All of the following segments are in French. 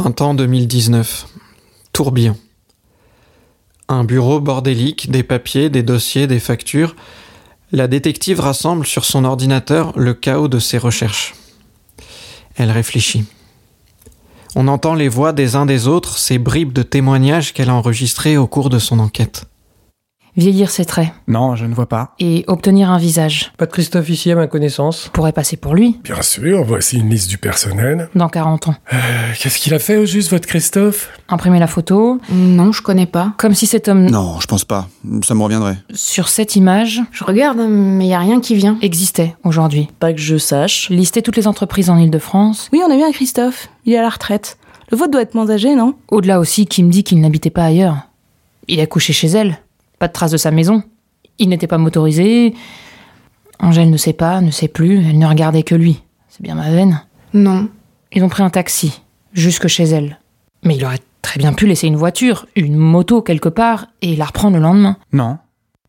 Printemps 2019. Tourbillon. Un bureau bordélique, des papiers, des dossiers, des factures. La détective rassemble sur son ordinateur le chaos de ses recherches. Elle réfléchit. On entend les voix des uns des autres, ces bribes de témoignages qu'elle a enregistrés au cours de son enquête. Vieillir ses traits Non, je ne vois pas. et obtenir un visage Pas de Christophe ici à ma connaissance. pourrait passer pour lui Bien sûr, voici une liste du personnel. dans 40 ans. Euh, Qu'est-ce qu'il a fait au juste, votre Christophe? Imprimer la photo, Non, je connais pas. comme si cet homme, Non, je pense pas. Ça me reviendrait. sur cette image, Je regarde, mais y a rien qui vient. existait aujourd'hui. Pas que je sache. Lister toutes les entreprises en Ile-de-France. Oui, on a vu un Christophe. Il est à la retraite. Le vôtre doit être moins âgé, non? Au-delà aussi, qui me dit qu'il n'habitait pas ailleurs. Il a couché chez elle. Pas de trace de sa maison. Il n'était pas motorisé. Angèle ne sait pas, ne sait plus. Elle ne regardait que lui. C'est bien ma veine. Non. Ils ont pris un taxi, jusque chez elle. Mais il aurait très bien pu laisser une voiture, une moto quelque part, et la reprendre le lendemain. Non,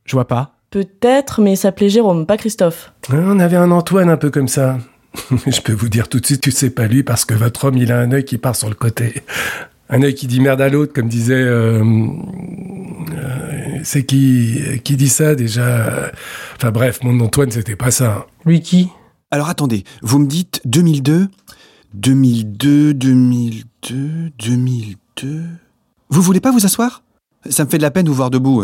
je vois pas. Peut-être, mais il s'appelait Jérôme, pas Christophe. On avait un Antoine un peu comme ça. Je peux vous dire tout de suite, tu sais pas lui, parce que votre homme, il a un œil qui part sur le côté. Un œil qui dit merde à l'autre, comme disait... euh, euh, c'est qui qui dit ça déjà Enfin bref, mon Antoine, c'était pas ça. Lui qui? Alors attendez, vous me dites 2002 2002, 2002, 2002... Vous voulez pas vous asseoir? Ça me fait de la peine de vous voir debout.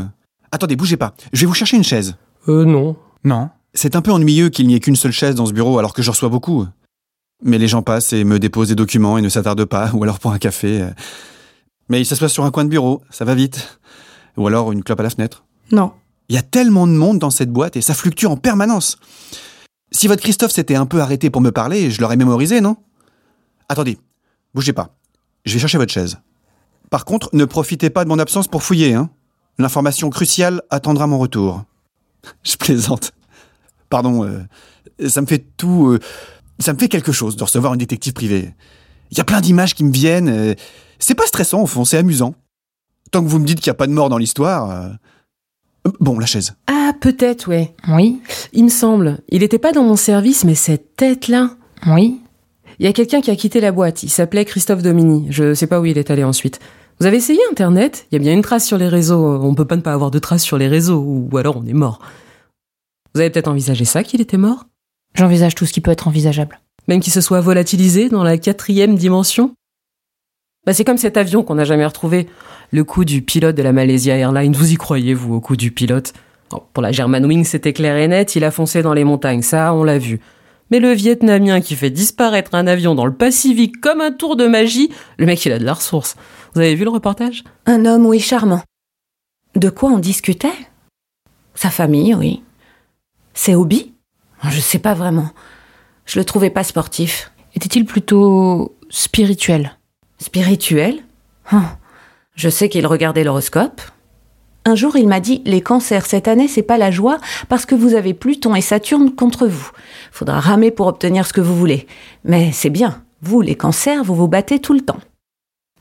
Attendez, bougez pas. Je vais vous chercher une chaise. Euh, non. Non. C'est un peu ennuyeux qu'il n'y ait qu'une seule chaise dans ce bureau alors que j'en reçois beaucoup. Mais les gens passent et me déposent des documents et ne s'attardent pas, ou alors pour un café. Mais ils s'assoient sur un coin de bureau, ça va vite. Ou alors une clope à la fenêtre. Non. Il y a tellement de monde dans cette boîte et ça fluctue en permanence. Si votre Christophe s'était un peu arrêté pour me parler, je l'aurais mémorisé, non? Attendez, bougez pas. Je vais chercher votre chaise. Par contre, ne profitez pas de mon absence pour fouiller, hein. L'information cruciale attendra mon retour. Je plaisante. Pardon, euh, ça me fait tout... euh, ça me fait quelque chose de recevoir une détective privée. Il y a plein d'images qui me viennent. euh, c'est pas stressant, au fond, c'est amusant. Tant que vous me dites qu'il n'y a pas de mort dans l'histoire... euh, Bon, la chaise. Ah, peut-être, ouais. Oui, Il me semble. Il était pas dans mon service, mais cette tête-là. oui. Il y a quelqu'un qui a quitté la boîte. Il s'appelait Christophe Domini. Je sais pas où il est allé ensuite. Vous avez essayé Internet? Il y a bien une trace sur les réseaux. On peut pas ne pas avoir de trace sur les réseaux, ou alors on est mort. Vous avez peut-être envisagé ça, qu'il était mort? J'envisage tout ce qui peut être envisageable. Même qu'il se soit volatilisé dans la quatrième dimension? Bah, C'est comme cet avion qu'on n'a jamais retrouvé. Le coup du pilote de la Malaysia Airlines. Vous y croyez, vous, au coup du pilote? Bon, Pour la Germanwings, c'était clair et net. Il a foncé dans les montagnes. Ça, on l'a vu. Mais le Vietnamien qui fait disparaître un avion dans le Pacifique comme un tour de magie, le mec, il a de la ressource. Vous avez vu le reportage? Un homme, oui, charmant. De quoi on discutait? Sa famille, oui. Ses hobbies? Je sais pas vraiment. Je le trouvais pas sportif. Était-il plutôt spirituel? Spirituel? Oh, Je sais qu'il regardait l'horoscope. Un jour, il m'a dit Les cancers, cette année, c'est pas la joie parce que vous avez Pluton et Saturne contre vous. Faudra ramer pour obtenir ce que vous voulez. Mais c'est bien. Vous, les cancers, vous vous battez tout le temps.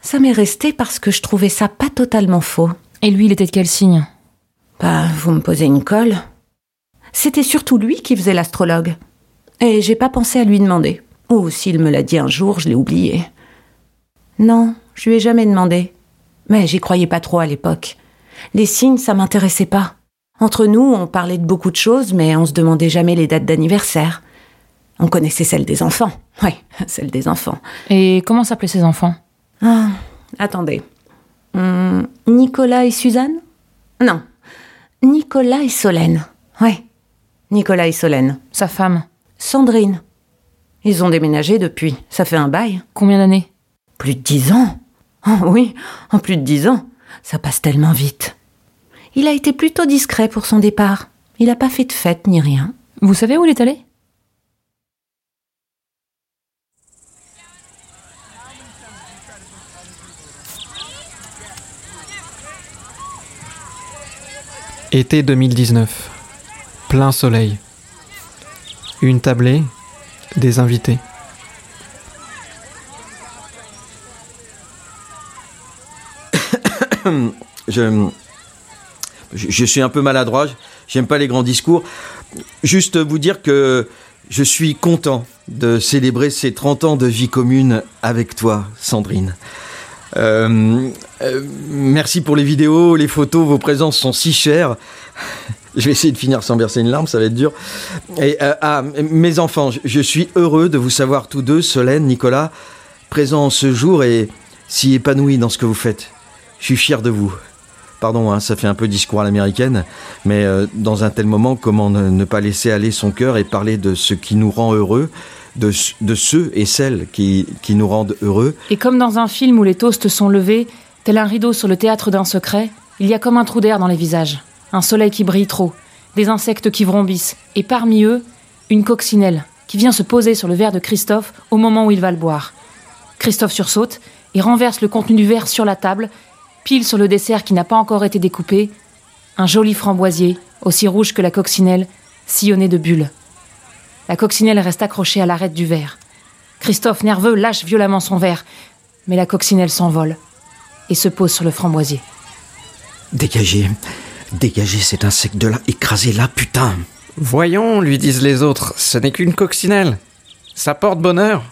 Ça m'est resté parce que je trouvais ça pas totalement faux. Et lui, il était de quel signe? Bah, vous me posez une colle. C'était surtout lui qui faisait l'astrologue. Et j'ai pas pensé à lui demander. Ou s'il me l'a dit un jour, je l'ai oublié. Non, je lui ai jamais demandé. Mais j'y croyais pas trop à l'époque. Les signes, ça m'intéressait pas. Entre nous, on parlait de beaucoup de choses, mais on se demandait jamais les dates d'anniversaire. On connaissait celle des enfants. Oui, celle des enfants. Et comment s'appelaient ses enfants? Ah, attendez. Hum, Nicolas et Suzanne? Non. Nicolas et Solène. Ouais. Nicolas et Solène. Sa femme? Sandrine. Ils ont déménagé depuis. Ça fait un bail. Combien d'années? Plus de dix ans. Oh oui, en plus de dix ans. Ça passe tellement vite. Il a été plutôt discret pour son départ. Il n'a pas fait de fête ni rien. Vous savez où il est allé? Été 2019. Plein soleil. Une tablée, des invités. je, suis un peu maladroit, j'aime pas les grands discours. Juste vous dire que Je suis content de célébrer ces 30 ans de vie commune avec toi, Sandrine. Euh, euh, merci pour les vidéos, les photos, vos présences sont si chères. Je vais essayer de finir sans verser une larme, ça va être dur. Euh, ah, mes enfants, je- je suis heureux de vous savoir tous deux, Solène, Nicolas, présents ce jour et si épanouis dans ce que vous faites. Je suis fier de vous. Pardon, hein, ça fait un peu discours à l'américaine, mais euh, dans un tel moment, comment ne, ne pas laisser aller son cœur et parler de ce qui nous rend heureux, de, de ceux et celles qui, qui nous rendent heureux? Et comme dans un film où les toasts sont levés, tel un rideau sur le théâtre d'un secret, il y a comme un trou d'air dans les visages, un soleil qui brille trop, des insectes qui vrombissent, et parmi eux, une coccinelle qui vient se poser sur le verre de Christophe au moment où il va le boire. Christophe sursaute et renverse le contenu du verre sur la table, pile sur le dessert qui n'a pas encore été découpé, un joli framboisier, aussi rouge que la coccinelle, sillonné de bulles. La coccinelle reste accrochée à l'arête du verre. Christophe, nerveux, lâche violemment son verre, mais la coccinelle s'envole et se pose sur le framboisier. Dégagez, dégagez cet insecte-là, écrasez-la, putain Voyons, lui disent les autres, ce n'est qu'une coccinelle. Ça porte bonheur.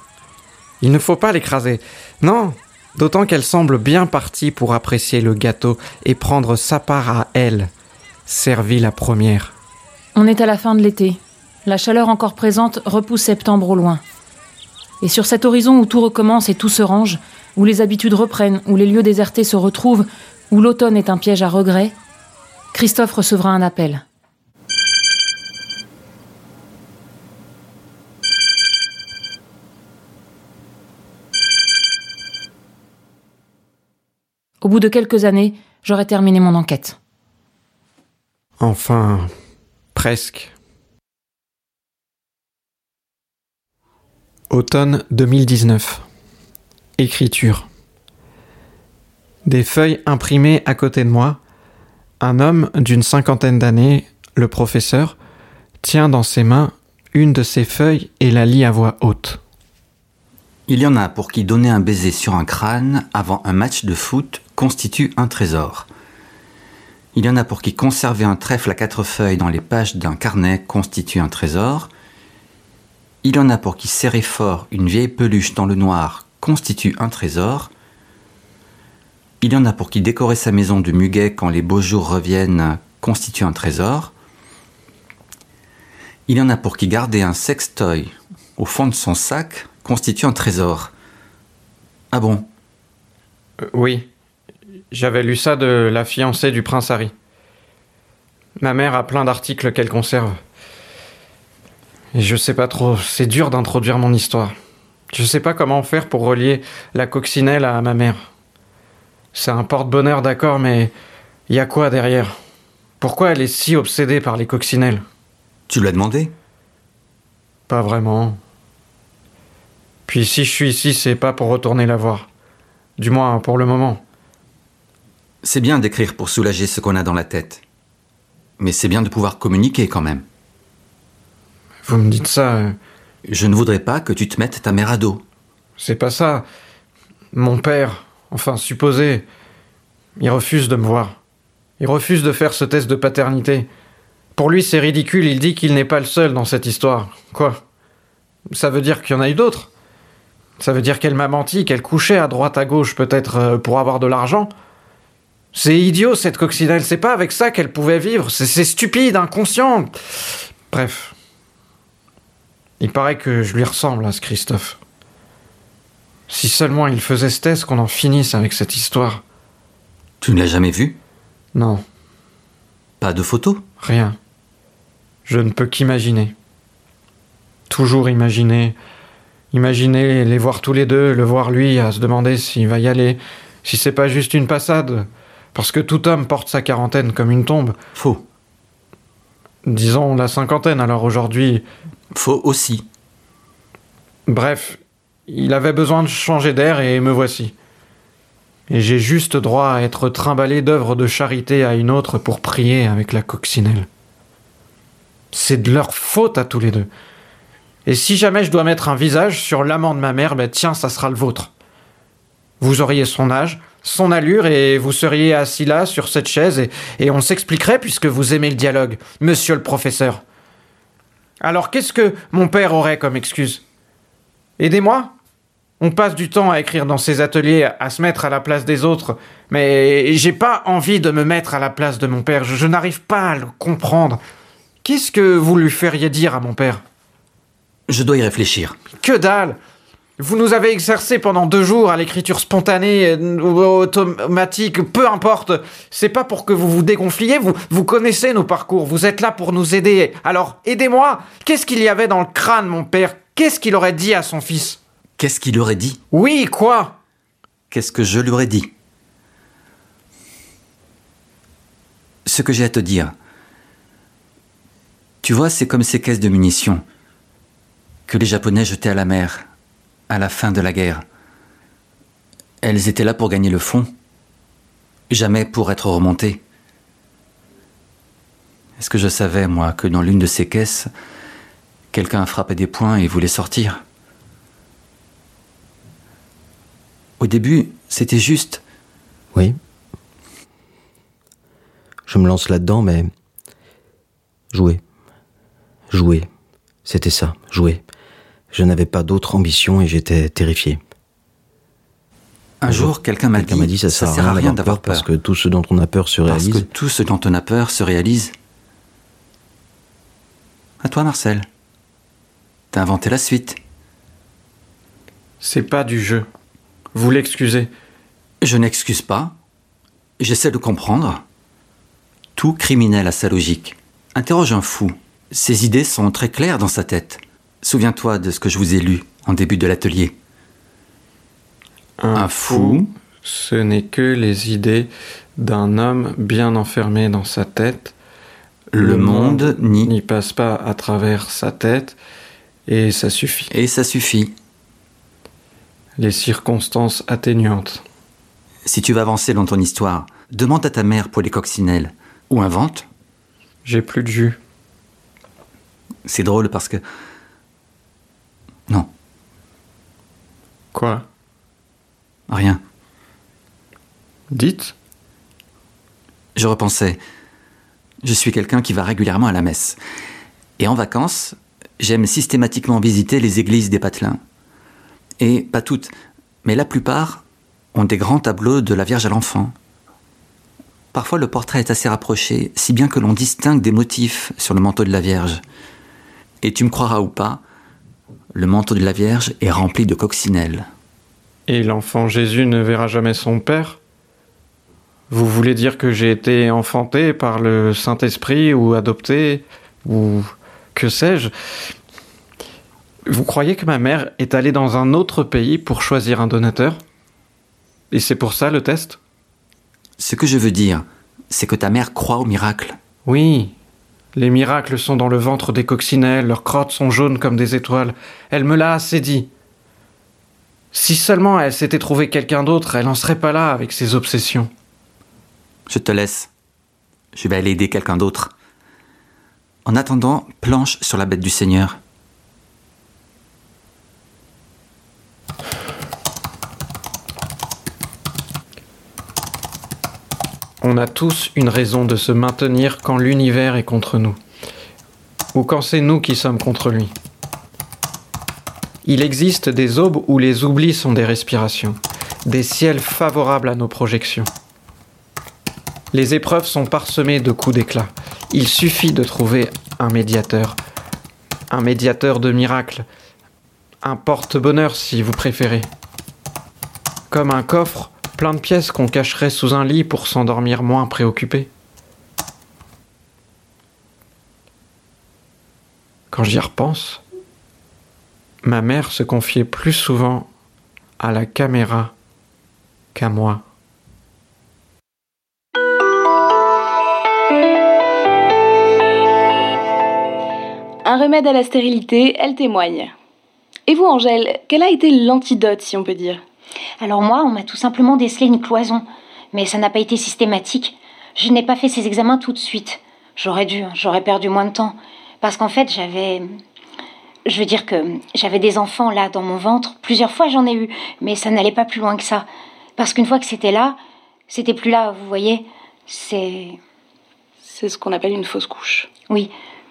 Il ne faut pas l'écraser. Non, d'autant qu'elle semble bien partie pour apprécier le gâteau et prendre sa part à elle, servie la première. On est à la fin de l'été. La chaleur encore présente repousse septembre au loin. Et sur cet horizon où tout recommence et tout se range, où les habitudes reprennent, où les lieux désertés se retrouvent, où l'automne est un piège à regret, Christophe recevra un appel. Au bout de quelques années, j'aurai terminé mon enquête. Enfin, presque. Automne 2019. Écriture. Des feuilles imprimées à côté de moi. Un homme d'une cinquantaine d'années, le professeur, tient dans ses mains une de ces feuilles et la lit à voix haute. Il y en a pour qui donner un baiser sur un crâne avant un match de foot constitue un trésor. Il y en a pour qui conserver un trèfle à quatre feuilles dans les pages d'un carnet constitue un trésor. Il y en a pour qui serrer fort une vieille peluche dans le noir constitue un trésor. Il y en a pour qui décorer sa maison de muguet quand les beaux jours reviennent constitue un trésor. Il y en a pour qui garder un sextoy au fond de son sac constitue un trésor. Ah bon? Euh, oui, j'avais lu ça de la fiancée du prince Harry. Ma mère a plein d'articles qu'elle conserve. Et je sais pas trop, c'est dur d'introduire mon histoire. Je sais pas comment faire pour relier la coccinelle à ma mère. C'est un porte-bonheur, d'accord, mais y a quoi derrière? Pourquoi elle est si obsédée par les coccinelles? Tu l'as demandé? Pas vraiment. Puis si je suis ici, c'est pas pour retourner la voir. Du moins pour le moment. C'est bien d'écrire pour soulager ce qu'on a dans la tête. Mais c'est bien de pouvoir communiquer quand même. Vous me dites ça. euh, Je ne voudrais pas que tu te mettes ta mère à dos. C'est pas ça. Mon père, enfin supposé, il refuse de me voir. Il refuse de faire ce test de paternité. Pour lui, c'est ridicule, il dit qu'il n'est pas le seul dans cette histoire. Quoi? Ça veut dire qu'il y en a eu d'autres Ça veut dire qu'elle m'a menti, qu'elle couchait à droite à gauche peut-être euh, pour avoir de l'argent C'est idiot cette coccinelle, c'est pas avec ça qu'elle pouvait vivre, c'est stupide, inconscient. Bref. Il paraît que je lui ressemble à ce Christophe. Si seulement il faisait ce test qu'on en finisse avec cette histoire. Tu ne l'as jamais vu Non, Pas de photo rien. Je ne peux qu'imaginer. Toujours imaginer. Imaginer les voir tous les deux, le voir lui, à se demander s'il va y aller, si c'est pas juste une passade. Parce que tout homme porte sa quarantaine comme une tombe. Faux. Disons la cinquantaine, alors aujourd'hui. Faux aussi. Bref, il avait besoin de changer d'air et me voici. Et j'ai juste droit à être trimballé d'œuvres de charité à une autre pour prier avec la coccinelle. C'est de leur faute à tous les deux. Et si jamais je dois mettre un visage sur l'amant de ma mère, ben tiens, ça sera le vôtre. Vous auriez son âge, son allure, et vous seriez assis là, sur cette chaise, et, et on s'expliquerait puisque vous aimez le dialogue, monsieur le professeur. Alors qu'est-ce que mon père aurait comme excuse? Aidez-moi On passe du temps à écrire dans ses ateliers, à se mettre à la place des autres, mais j'ai pas envie de me mettre à la place de mon père, je, je n'arrive pas à le comprendre. Qu'est-ce que vous lui feriez dire à mon père? Je dois y réfléchir. Que dalle Vous nous avez exercé pendant deux jours à l'écriture spontanée, euh, ou automatique, peu importe. C'est pas pour que vous vous dégonfliez, vous, vous connaissez nos parcours, vous êtes là pour nous aider. Alors aidez-moi. Qu'est-ce qu'il y avait dans le crâne, mon père? Qu'est-ce qu'il aurait dit à son fils? Qu'est-ce qu'il aurait dit? Oui, quoi? Qu'est-ce que je lui aurais dit? Ce que j'ai à te dire. Tu vois, c'est comme ces caisses de munitions que les Japonais jetaient à la mer à la fin de la guerre. Elles étaient là pour gagner le fond, jamais pour être remontées. Est-ce que je savais, moi, que dans l'une de ces caisses, quelqu'un frappait des poings et voulait sortir? Au début, c'était juste. Oui. Je me lance là-dedans, mais. Jouer. Jouer. C'était ça, jouer. Je n'avais pas d'autre ambition et j'étais terrifié. Un jour, quelqu'un m'a dit, dit ça, ça sert sert à à rien rien d'avoir d'avoir peur parce peur. que tout ce dont on a peur se Parce que réalise. tout ce dont on a peur se réalise. À toi, Marcel. T'as inventé la suite. C'est pas du jeu. Vous l'excusez. Je n'excuse pas. J'essaie de comprendre. Tout criminel a sa logique. Interroge un fou. Ses idées sont très claires dans sa tête. Souviens-toi de ce que je vous ai lu en début de l'atelier. Un fou, ce n'est que les idées d'un homme bien enfermé dans sa tête. le monde n'y passe pas à travers sa tête et ça suffit. Et ça suffit. Les circonstances atténuantes. Si tu veux avancer dans ton histoire, demande à ta mère pour les coccinelles. Ou invente. J'ai plus de jus. C'est drôle parce que. Non, Quoi? Rien. Dites? Je repensais. Je suis quelqu'un qui va régulièrement à la messe. Et en vacances, j'aime systématiquement visiter les églises des patelins. Et pas toutes, mais la plupart ont des grands tableaux de la Vierge à l'enfant. Parfois le portrait est assez rapproché, si bien que l'on distingue des motifs sur le manteau de la Vierge. Et tu me croiras ou pas, le manteau de la Vierge est rempli de coccinelles. Et l'enfant Jésus ne verra jamais son père? Vous voulez dire que j'ai été enfanté par le Saint-Esprit ou adopté ou que sais-je? Vous croyez que ma mère est allée dans un autre pays pour choisir un donateur? Et c'est pour ça le test? Ce que je veux dire, c'est que ta mère croit au miracle. Oui. Les miracles sont dans le ventre des coccinelles, leurs crottes sont jaunes comme des étoiles. Elle me l'a assez dit. Si seulement elle s'était trouvée quelqu'un d'autre, elle n'en serait pas là avec ses obsessions. Je te laisse. Je vais aller aider quelqu'un d'autre. En attendant, planche sur la bête du Seigneur. On a tous une raison de se maintenir quand l'univers est contre nous, ou quand c'est nous qui sommes contre lui. Il existe des aubes où les oublis sont des respirations, des ciels favorables à nos projections. Les épreuves sont parsemées de coups d'éclat. Il suffit de trouver un médiateur, un médiateur de miracles, un porte-bonheur si vous préférez. Comme un coffre plein de pièces qu'on cacherait sous un lit pour s'endormir moins préoccupé. Quand j'y repense, ma mère se confiait plus souvent à la caméra qu'à moi. Un remède à la stérilité, elle témoigne. Et vous, Angèle, quel a été l'antidote, si on peut dire? Alors moi, on m'a tout simplement décelé une cloison. Mais ça n'a pas été systématique. Je n'ai pas fait ces examens tout de suite. J'aurais dû, hein, j'aurais perdu moins de temps. Parce qu'en fait, j'avais... Je veux dire que j'avais des enfants là dans mon ventre. Plusieurs fois j'en ai eu, mais ça n'allait pas plus loin que ça. Parce qu'une fois que c'était là, c'était plus là, vous voyez. C'est... C'est ce qu'on appelle une fausse couche. Oui,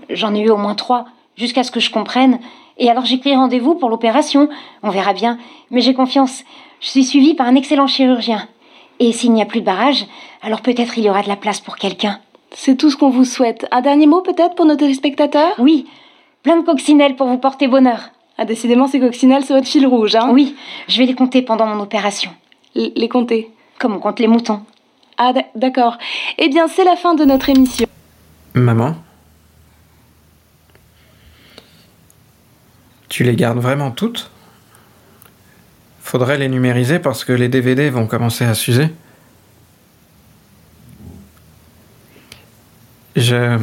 j'en ai eu au moins trois. Jusqu'à ce que je comprenne. Et alors j'ai pris rendez-vous pour l'opération. On verra bien. Mais j'ai confiance. Je suis suivie par un excellent chirurgien. Et s'il n'y a plus de barrage, alors peut-être il y aura de la place pour quelqu'un. C'est tout ce qu'on vous souhaite. Un dernier mot peut-être pour nos téléspectateurs? Oui, plein de coccinelles pour vous porter bonheur. Ah, décidément, ces coccinelles, c'est votre fil rouge, hein? Oui, je vais les compter pendant mon opération. L- les compter? Comme on compte les moutons. Ah, d'ac- d'accord. Eh bien, c'est la fin de notre émission. Maman? Tu les gardes vraiment toutes Faudrait les numériser parce que les DVD vont commencer à s'user. Je.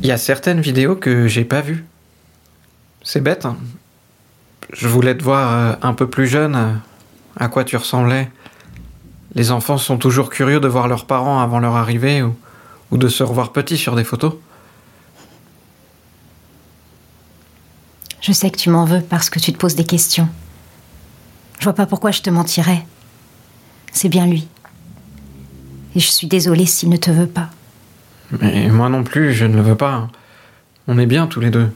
Il y a certaines vidéos que j'ai pas vues. C'est bête. hein. Je voulais te voir euh, un peu plus jeune, à quoi tu ressemblais. Les enfants sont toujours curieux de voir leurs parents avant leur arrivée ou, ou de se revoir petits sur des photos. Je sais que tu m'en veux parce que tu te poses des questions. Je vois pas pourquoi je te mentirais. C'est bien lui. Et je suis désolée s'il ne te veut pas. Mais moi non plus, je ne le veux pas. On est bien tous les deux.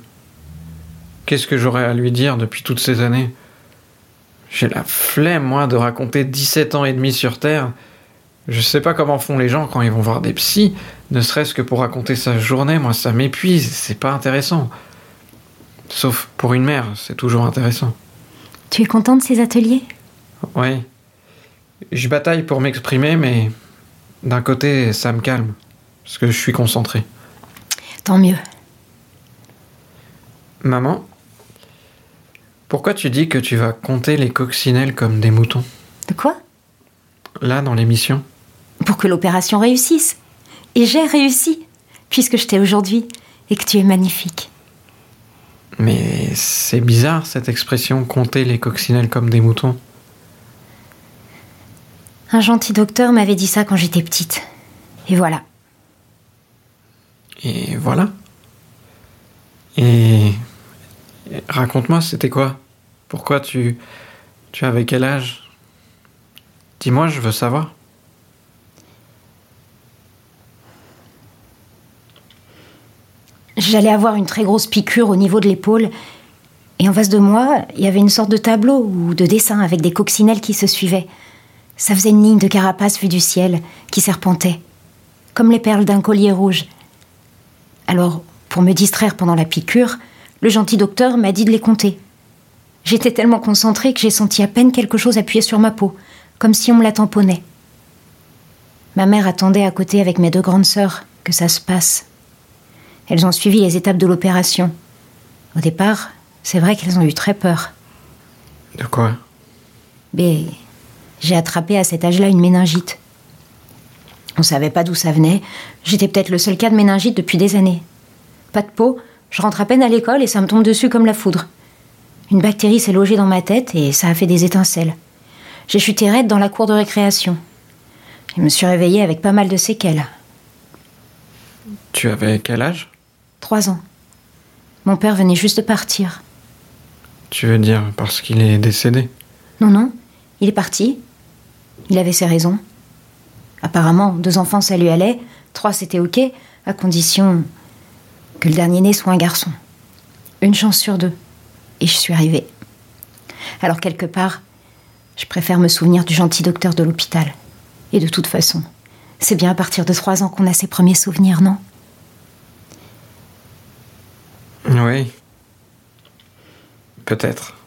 Qu'est-ce que j'aurais à lui dire depuis toutes ces années? J'ai la flemme, moi, de raconter 17 ans et demi sur Terre. Je sais pas comment font les gens quand ils vont voir des psys, ne serait-ce que pour raconter sa journée, moi ça m'épuise, c'est pas intéressant. Sauf pour une mère, c'est toujours intéressant. Tu es content de ces ateliers? Oui. Je bataille pour m'exprimer, mais d'un côté, ça me calme. Parce que je suis concentré. Tant mieux. Maman, pourquoi tu dis que tu vas compter les coccinelles comme des moutons? De quoi? Là, dans l'émission Pour que l'opération réussisse. Et j'ai réussi, puisque je t'ai aujourd'hui et que tu es magnifique. Mais c'est bizarre cette expression compter les coccinelles comme des moutons. Un gentil docteur m'avait dit ça quand j'étais petite. Et voilà. Et voilà. Et. Raconte-moi, c'était quoi? Pourquoi tu. Tu avais quel âge? Dis-moi, je veux savoir. J'allais avoir une très grosse piqûre au niveau de l'épaule. Et en face de moi, il y avait une sorte de tableau ou de dessin avec des coccinelles qui se suivaient. Ça faisait une ligne de carapace vue du ciel qui serpentait, comme les perles d'un collier rouge. Alors, pour me distraire pendant la piqûre, le gentil docteur m'a dit de les compter. J'étais tellement concentrée que j'ai senti à peine quelque chose appuyer sur ma peau, comme si on me la tamponnait. Ma mère attendait à côté avec mes deux grandes sœurs que ça se passe. Elles ont suivi les étapes de l'opération. Au départ, c'est vrai qu'elles ont eu très peur. De quoi? Mais j'ai attrapé à cet âge-là une méningite. On savait pas d'où ça venait. J'étais peut-être le seul cas de méningite depuis des années. Pas de peau, je rentre à peine à l'école et ça me tombe dessus comme la foudre. Une bactérie s'est logée dans ma tête et ça a fait des étincelles. J'ai chuté raide dans la cour de récréation. Je me suis réveillée avec pas mal de séquelles. Tu avais quel âge? Trois ans. Mon père venait juste de partir. Tu veux dire parce qu'il est décédé? Non, non, il est parti. Il avait ses raisons. Apparemment, deux enfants, ça lui allait. Trois, c'était ok, à condition que le dernier né soit un garçon. Une chance sur deux. Et je suis arrivée. Alors, quelque part, je préfère me souvenir du gentil docteur de l'hôpital. Et de toute façon, c'est bien à partir de trois ans qu'on a ses premiers souvenirs, non? Oui. Peut-être.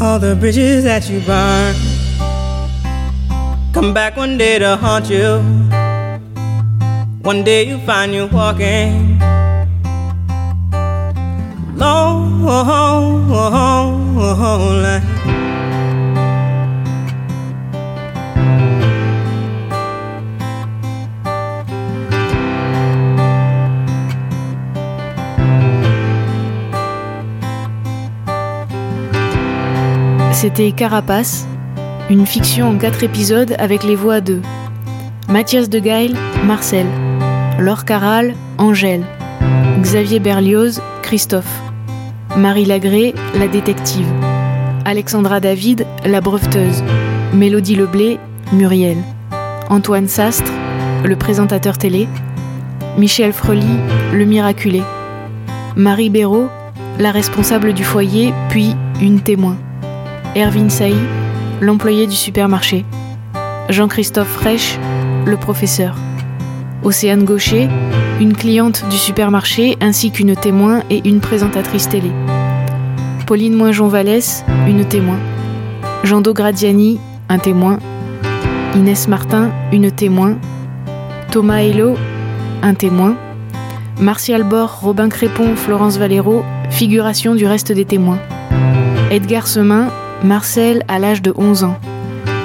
All the bridges that you burn come back one day to haunt you. One day you find you walking long, line. C'était Carapace, une fiction en quatre épisodes avec les voix de Mathias de Marcel, Laure Caral, Angèle, Xavier Berlioz, Christophe, Marie Lagré, la détective, Alexandra David, la breveteuse, Mélodie Leblé, Muriel, Antoine Sastre, le présentateur télé, Michel Frely, le miraculé, Marie Béraud, la responsable du foyer, puis une témoin, Erwin Saï, l'employé du supermarché, Jean-Christophe Fraîche, le professeur, Océane Gaucher, une cliente du supermarché ainsi qu'une témoin et une présentatrice télé. Pauline Moinjon-Vallès, une témoin. Jean-Do Gradiani, un témoin. Inès Martin, une témoin. Thomas Hello, un témoin. Martial Bord, Robin Crépon, Florence Valero, figuration du reste des témoins. Edgar Semin, Marcel à l'âge de 11 ans.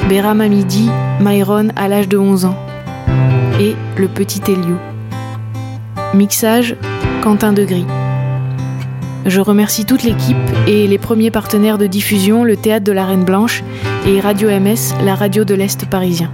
Béram à midi, Myron à l'âge de 11 ans. Et le petit Elio. Mixage, Quentin Degris. Je remercie toute l'équipe et les premiers partenaires de diffusion, le Théâtre de la Reine Blanche et Radio MS, la radio de l'Est parisien.